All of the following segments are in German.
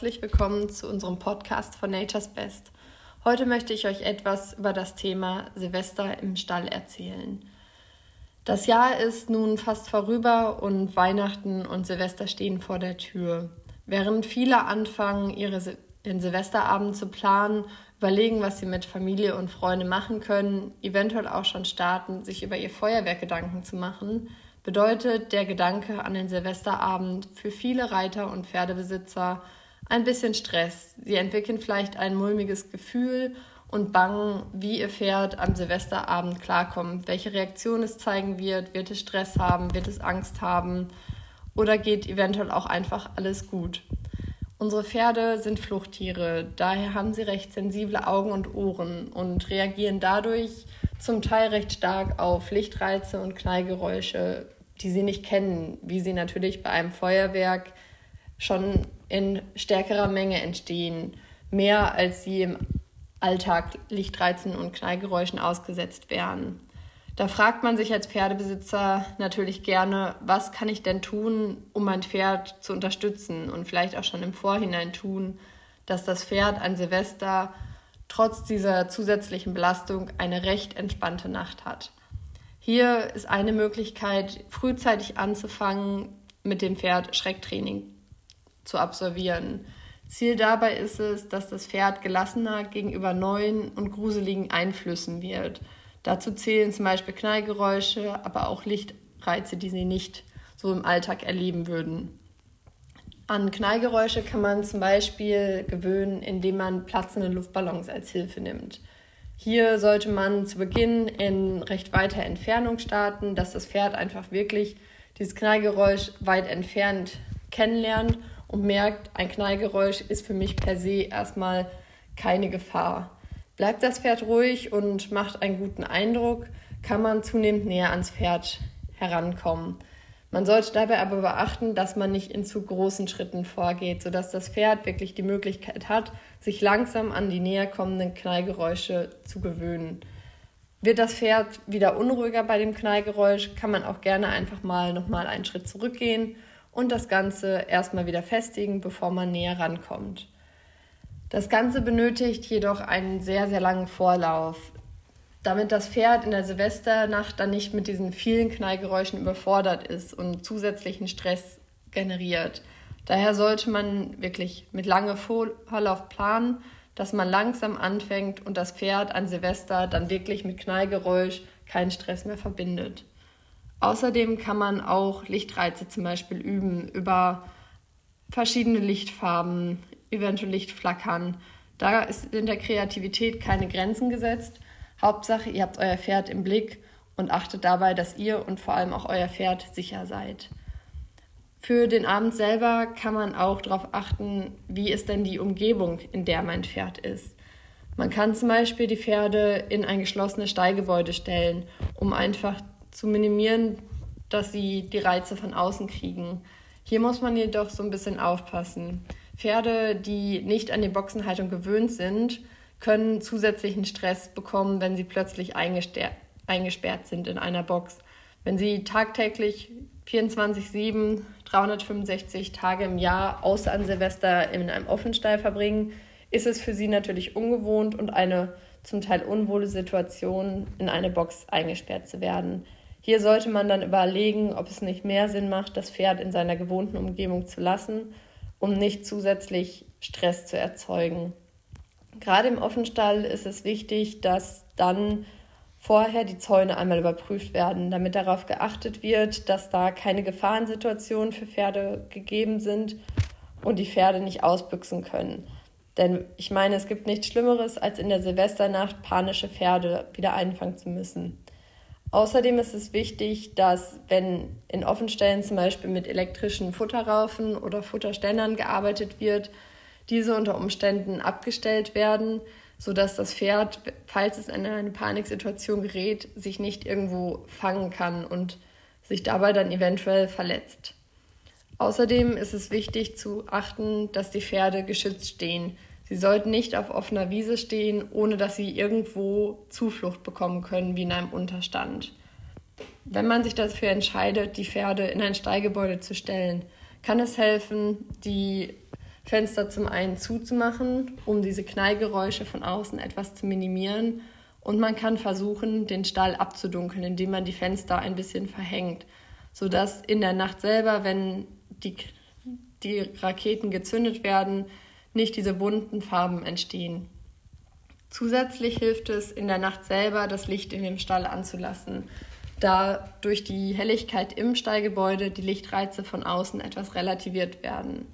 herzlich willkommen zu unserem Podcast von Nature's Best. Heute möchte ich euch etwas über das Thema Silvester im Stall erzählen. Das Jahr ist nun fast vorüber und Weihnachten und Silvester stehen vor der Tür. Während viele anfangen, ihre Sil den Silvesterabend zu planen, überlegen, was sie mit Familie und Freunde machen können, eventuell auch schon starten, sich über ihr Feuerwerk Gedanken zu machen, bedeutet der Gedanke an den Silvesterabend für viele Reiter und Pferdebesitzer ein bisschen Stress. Sie entwickeln vielleicht ein mulmiges Gefühl und bangen, wie ihr Pferd am Silvesterabend klarkommt, welche Reaktion es zeigen wird, wird es Stress haben, wird es Angst haben oder geht eventuell auch einfach alles gut. Unsere Pferde sind Fluchttiere, daher haben sie recht sensible Augen und Ohren und reagieren dadurch zum Teil recht stark auf Lichtreize und Knallgeräusche, die sie nicht kennen, wie sie natürlich bei einem Feuerwerk schon in stärkerer Menge entstehen, mehr als sie im Alltag Lichtreizen und Knallgeräuschen ausgesetzt wären. Da fragt man sich als Pferdebesitzer natürlich gerne, was kann ich denn tun, um mein Pferd zu unterstützen und vielleicht auch schon im Vorhinein tun, dass das Pferd an Silvester trotz dieser zusätzlichen Belastung eine recht entspannte Nacht hat. Hier ist eine Möglichkeit, frühzeitig anzufangen, mit dem Pferd Schrecktraining zu absolvieren. Ziel dabei ist es, dass das Pferd gelassener gegenüber neuen und gruseligen Einflüssen wird. Dazu zählen zum Beispiel Knallgeräusche, aber auch Lichtreize, die sie nicht so im Alltag erleben würden. An Knallgeräusche kann man zum Beispiel gewöhnen, indem man platzende Luftballons als Hilfe nimmt. Hier sollte man zu Beginn in recht weiter Entfernung starten, dass das Pferd einfach wirklich dieses Knallgeräusch weit entfernt kennenlernt und merkt, ein Knallgeräusch ist für mich per se erstmal keine Gefahr. Bleibt das Pferd ruhig und macht einen guten Eindruck, kann man zunehmend näher ans Pferd herankommen. Man sollte dabei aber beachten, dass man nicht in zu großen Schritten vorgeht, sodass das Pferd wirklich die Möglichkeit hat, sich langsam an die näher kommenden Knallgeräusche zu gewöhnen. Wird das Pferd wieder unruhiger bei dem Knallgeräusch, kann man auch gerne einfach mal nochmal einen Schritt zurückgehen und das Ganze erstmal wieder festigen, bevor man näher rankommt. Das Ganze benötigt jedoch einen sehr, sehr langen Vorlauf, damit das Pferd in der Silvesternacht dann nicht mit diesen vielen Knallgeräuschen überfordert ist und zusätzlichen Stress generiert. Daher sollte man wirklich mit langem Vorlauf planen, dass man langsam anfängt und das Pferd an Silvester dann wirklich mit Knallgeräusch keinen Stress mehr verbindet. Außerdem kann man auch Lichtreize zum Beispiel üben über verschiedene Lichtfarben, eventuell Lichtflackern. Da ist in der Kreativität keine Grenzen gesetzt. Hauptsache, ihr habt euer Pferd im Blick und achtet dabei, dass ihr und vor allem auch euer Pferd sicher seid. Für den Abend selber kann man auch darauf achten, wie ist denn die Umgebung, in der mein Pferd ist. Man kann zum Beispiel die Pferde in ein geschlossenes Stallgebäude stellen, um einfach zu minimieren, dass sie die Reize von außen kriegen. Hier muss man jedoch so ein bisschen aufpassen. Pferde, die nicht an die Boxenhaltung gewöhnt sind, können zusätzlichen Stress bekommen, wenn sie plötzlich eingesperrt sind in einer Box. Wenn sie tagtäglich 24-7, 365 Tage im Jahr außer an Silvester in einem Offenstall verbringen, ist es für sie natürlich ungewohnt und eine zum Teil unwohle Situation, in eine Box eingesperrt zu werden. Hier sollte man dann überlegen, ob es nicht mehr Sinn macht, das Pferd in seiner gewohnten Umgebung zu lassen, um nicht zusätzlich Stress zu erzeugen. Gerade im Offenstall ist es wichtig, dass dann vorher die Zäune einmal überprüft werden, damit darauf geachtet wird, dass da keine Gefahrensituationen für Pferde gegeben sind und die Pferde nicht ausbüchsen können. Denn ich meine, es gibt nichts Schlimmeres, als in der Silvesternacht panische Pferde wieder einfangen zu müssen. Außerdem ist es wichtig, dass wenn in Offenstellen zum Beispiel mit elektrischen Futterraufen oder Futterständern gearbeitet wird, diese unter Umständen abgestellt werden, sodass das Pferd, falls es in eine Paniksituation gerät, sich nicht irgendwo fangen kann und sich dabei dann eventuell verletzt. Außerdem ist es wichtig zu achten, dass die Pferde geschützt stehen, Sie sollten nicht auf offener Wiese stehen, ohne dass sie irgendwo Zuflucht bekommen können, wie in einem Unterstand. Wenn man sich dafür entscheidet, die Pferde in ein Stallgebäude zu stellen, kann es helfen, die Fenster zum einen zuzumachen, um diese Knallgeräusche von außen etwas zu minimieren. Und man kann versuchen, den Stall abzudunkeln, indem man die Fenster ein bisschen verhängt, sodass in der Nacht selber, wenn die, die Raketen gezündet werden, nicht diese bunten Farben entstehen. Zusätzlich hilft es in der Nacht selber, das Licht in dem Stall anzulassen, da durch die Helligkeit im Stallgebäude die Lichtreize von außen etwas relativiert werden.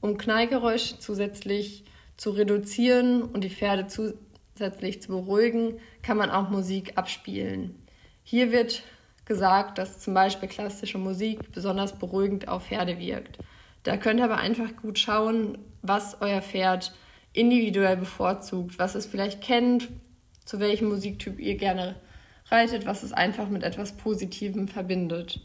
Um Knallgeräusche zusätzlich zu reduzieren und die Pferde zusätzlich zu beruhigen, kann man auch Musik abspielen. Hier wird gesagt, dass zum Beispiel klassische Musik besonders beruhigend auf Pferde wirkt. Da könnt ihr aber einfach gut schauen, was euer Pferd individuell bevorzugt, was es vielleicht kennt, zu welchem Musiktyp ihr gerne reitet, was es einfach mit etwas Positivem verbindet.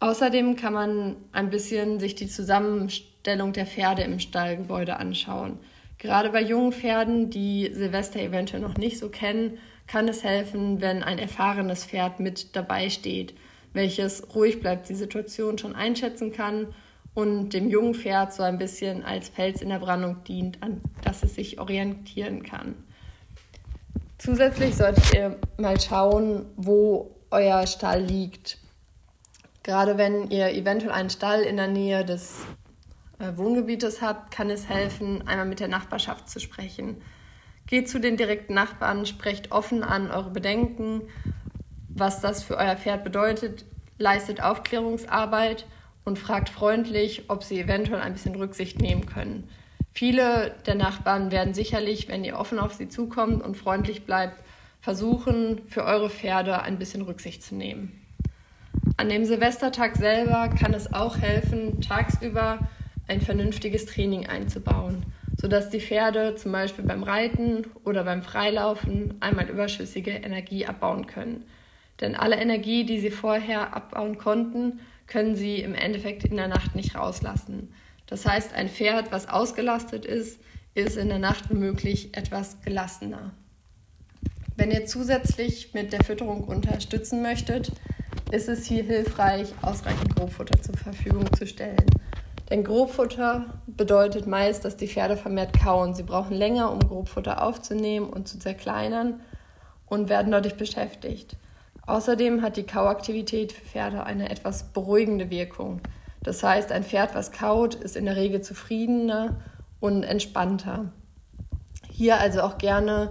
Außerdem kann man ein bisschen sich die Zusammenstellung der Pferde im Stallgebäude anschauen. Gerade bei jungen Pferden, die Silvester eventuell noch nicht so kennen, kann es helfen, wenn ein erfahrenes Pferd mit dabei steht, welches ruhig bleibt, die Situation schon einschätzen kann und dem jungen Pferd so ein bisschen als Fels in der Brandung dient, an das es sich orientieren kann. Zusätzlich solltet ihr mal schauen, wo euer Stall liegt. Gerade wenn ihr eventuell einen Stall in der Nähe des äh, Wohngebietes habt, kann es helfen, einmal mit der Nachbarschaft zu sprechen. Geht zu den direkten Nachbarn, sprecht offen an eure Bedenken, was das für euer Pferd bedeutet, leistet Aufklärungsarbeit und fragt freundlich, ob sie eventuell ein bisschen Rücksicht nehmen können. Viele der Nachbarn werden sicherlich, wenn ihr offen auf sie zukommt und freundlich bleibt, versuchen, für eure Pferde ein bisschen Rücksicht zu nehmen. An dem Silvestertag selber kann es auch helfen, tagsüber ein vernünftiges Training einzubauen, sodass die Pferde zum Beispiel beim Reiten oder beim Freilaufen einmal überschüssige Energie abbauen können. Denn alle Energie, die sie vorher abbauen konnten, können sie im Endeffekt in der Nacht nicht rauslassen. Das heißt, ein Pferd, was ausgelastet ist, ist in der Nacht womöglich etwas gelassener. Wenn ihr zusätzlich mit der Fütterung unterstützen möchtet, ist es hier hilfreich, ausreichend Grobfutter zur Verfügung zu stellen. Denn Grobfutter bedeutet meist, dass die Pferde vermehrt kauen. Sie brauchen länger, um Grobfutter aufzunehmen und zu zerkleinern und werden dadurch beschäftigt. Außerdem hat die Kauaktivität für Pferde eine etwas beruhigende Wirkung. Das heißt, ein Pferd, was kaut, ist in der Regel zufriedener und entspannter. Hier also auch gerne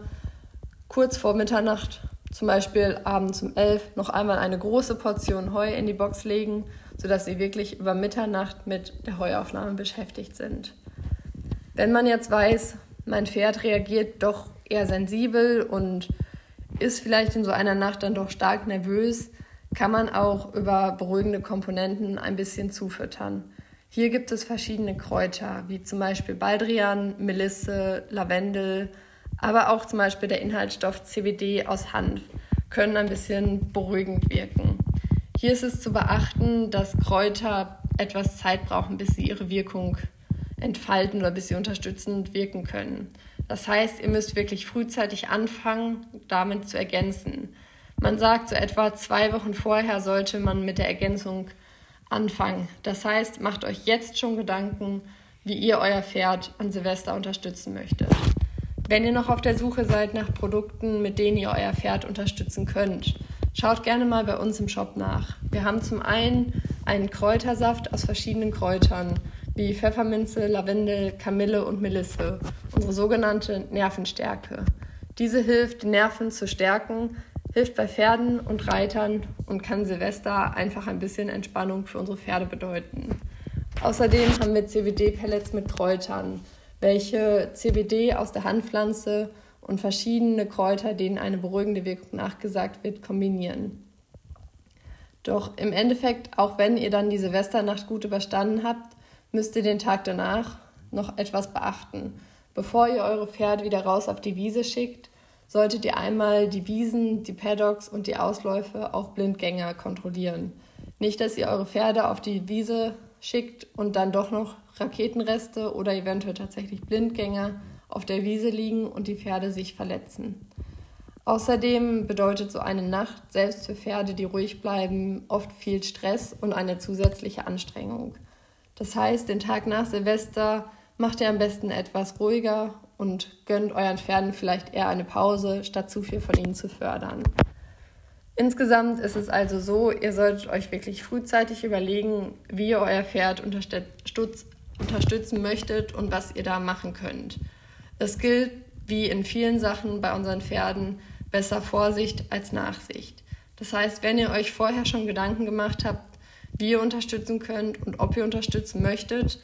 kurz vor Mitternacht, zum Beispiel abends um 11, noch einmal eine große Portion Heu in die Box legen, sodass sie wirklich über Mitternacht mit der Heuaufnahme beschäftigt sind. Wenn man jetzt weiß, mein Pferd reagiert doch eher sensibel und ist vielleicht in so einer Nacht dann doch stark nervös, kann man auch über beruhigende Komponenten ein bisschen zufüttern. Hier gibt es verschiedene Kräuter, wie zum Beispiel Baldrian, Melisse, Lavendel, aber auch zum Beispiel der Inhaltsstoff CBD aus Hanf können ein bisschen beruhigend wirken. Hier ist es zu beachten, dass Kräuter etwas Zeit brauchen, bis sie ihre Wirkung entfalten oder bis sie unterstützend wirken können. Das heißt, ihr müsst wirklich frühzeitig anfangen, damit zu ergänzen. Man sagt, so etwa zwei Wochen vorher sollte man mit der Ergänzung anfangen. Das heißt, macht euch jetzt schon Gedanken, wie ihr euer Pferd an Silvester unterstützen möchtet. Wenn ihr noch auf der Suche seid nach Produkten, mit denen ihr euer Pferd unterstützen könnt, schaut gerne mal bei uns im Shop nach. Wir haben zum einen einen Kräutersaft aus verschiedenen Kräutern wie Pfefferminze, Lavendel, Kamille und Melisse, unsere sogenannte Nervenstärke. Diese hilft, die Nerven zu stärken, hilft bei Pferden und Reitern und kann Silvester einfach ein bisschen Entspannung für unsere Pferde bedeuten. Außerdem haben wir CBD-Pellets mit Kräutern, welche CBD aus der Handpflanze und verschiedene Kräuter, denen eine beruhigende Wirkung nachgesagt wird, kombinieren. Doch im Endeffekt, auch wenn ihr dann die Silvesternacht gut überstanden habt, müsst ihr den Tag danach noch etwas beachten. Bevor ihr eure Pferde wieder raus auf die Wiese schickt, solltet ihr einmal die Wiesen, die Paddocks und die Ausläufe auf Blindgänger kontrollieren. Nicht, dass ihr eure Pferde auf die Wiese schickt und dann doch noch Raketenreste oder eventuell tatsächlich Blindgänger auf der Wiese liegen und die Pferde sich verletzen. Außerdem bedeutet so eine Nacht selbst für Pferde, die ruhig bleiben, oft viel Stress und eine zusätzliche Anstrengung. Das heißt, den Tag nach Silvester macht ihr am besten etwas ruhiger und gönnt euren Pferden vielleicht eher eine Pause, statt zu viel von ihnen zu fördern. Insgesamt ist es also so, ihr solltet euch wirklich frühzeitig überlegen, wie ihr euer Pferd unterstützen möchtet und was ihr da machen könnt. Es gilt, wie in vielen Sachen bei unseren Pferden, besser Vorsicht als Nachsicht. Das heißt, wenn ihr euch vorher schon Gedanken gemacht habt, wie ihr unterstützen könnt und ob ihr unterstützen möchtet,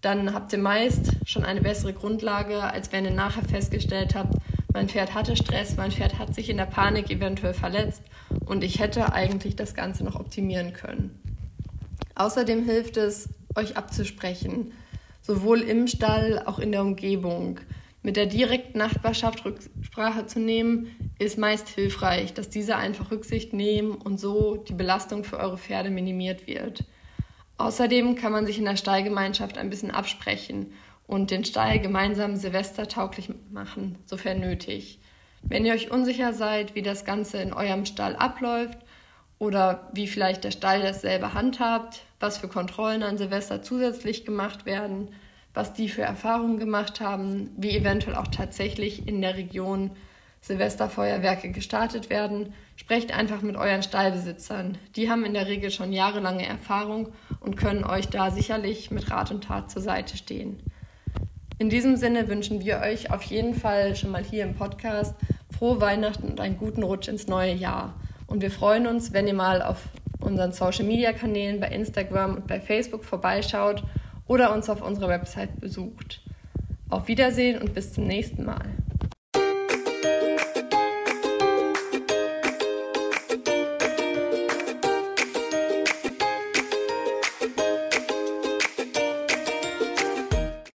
dann habt ihr meist schon eine bessere Grundlage, als wenn ihr nachher festgestellt habt, mein Pferd hatte Stress, mein Pferd hat sich in der Panik eventuell verletzt und ich hätte eigentlich das Ganze noch optimieren können. Außerdem hilft es, euch abzusprechen, sowohl im Stall, auch in der Umgebung. Mit der direkten Nachbarschaft Rücksprache zu nehmen, ist meist hilfreich, dass diese einfach Rücksicht nehmen und so die Belastung für eure Pferde minimiert wird. Außerdem kann man sich in der Stallgemeinschaft ein bisschen absprechen und den Stall gemeinsam silvestertauglich machen, sofern nötig. Wenn ihr euch unsicher seid, wie das Ganze in eurem Stall abläuft oder wie vielleicht der Stall das selber handhabt, was für Kontrollen an Silvester zusätzlich gemacht werden, was die für Erfahrungen gemacht haben, wie eventuell auch tatsächlich in der Region Silvesterfeuerwerke gestartet werden, sprecht einfach mit euren Stallbesitzern. Die haben in der Regel schon jahrelange Erfahrung und können euch da sicherlich mit Rat und Tat zur Seite stehen. In diesem Sinne wünschen wir euch auf jeden Fall schon mal hier im Podcast frohe Weihnachten und einen guten Rutsch ins neue Jahr. Und wir freuen uns, wenn ihr mal auf unseren Social Media Kanälen bei Instagram und bei Facebook vorbeischaut oder uns auf unserer Website besucht. Auf Wiedersehen und bis zum nächsten Mal.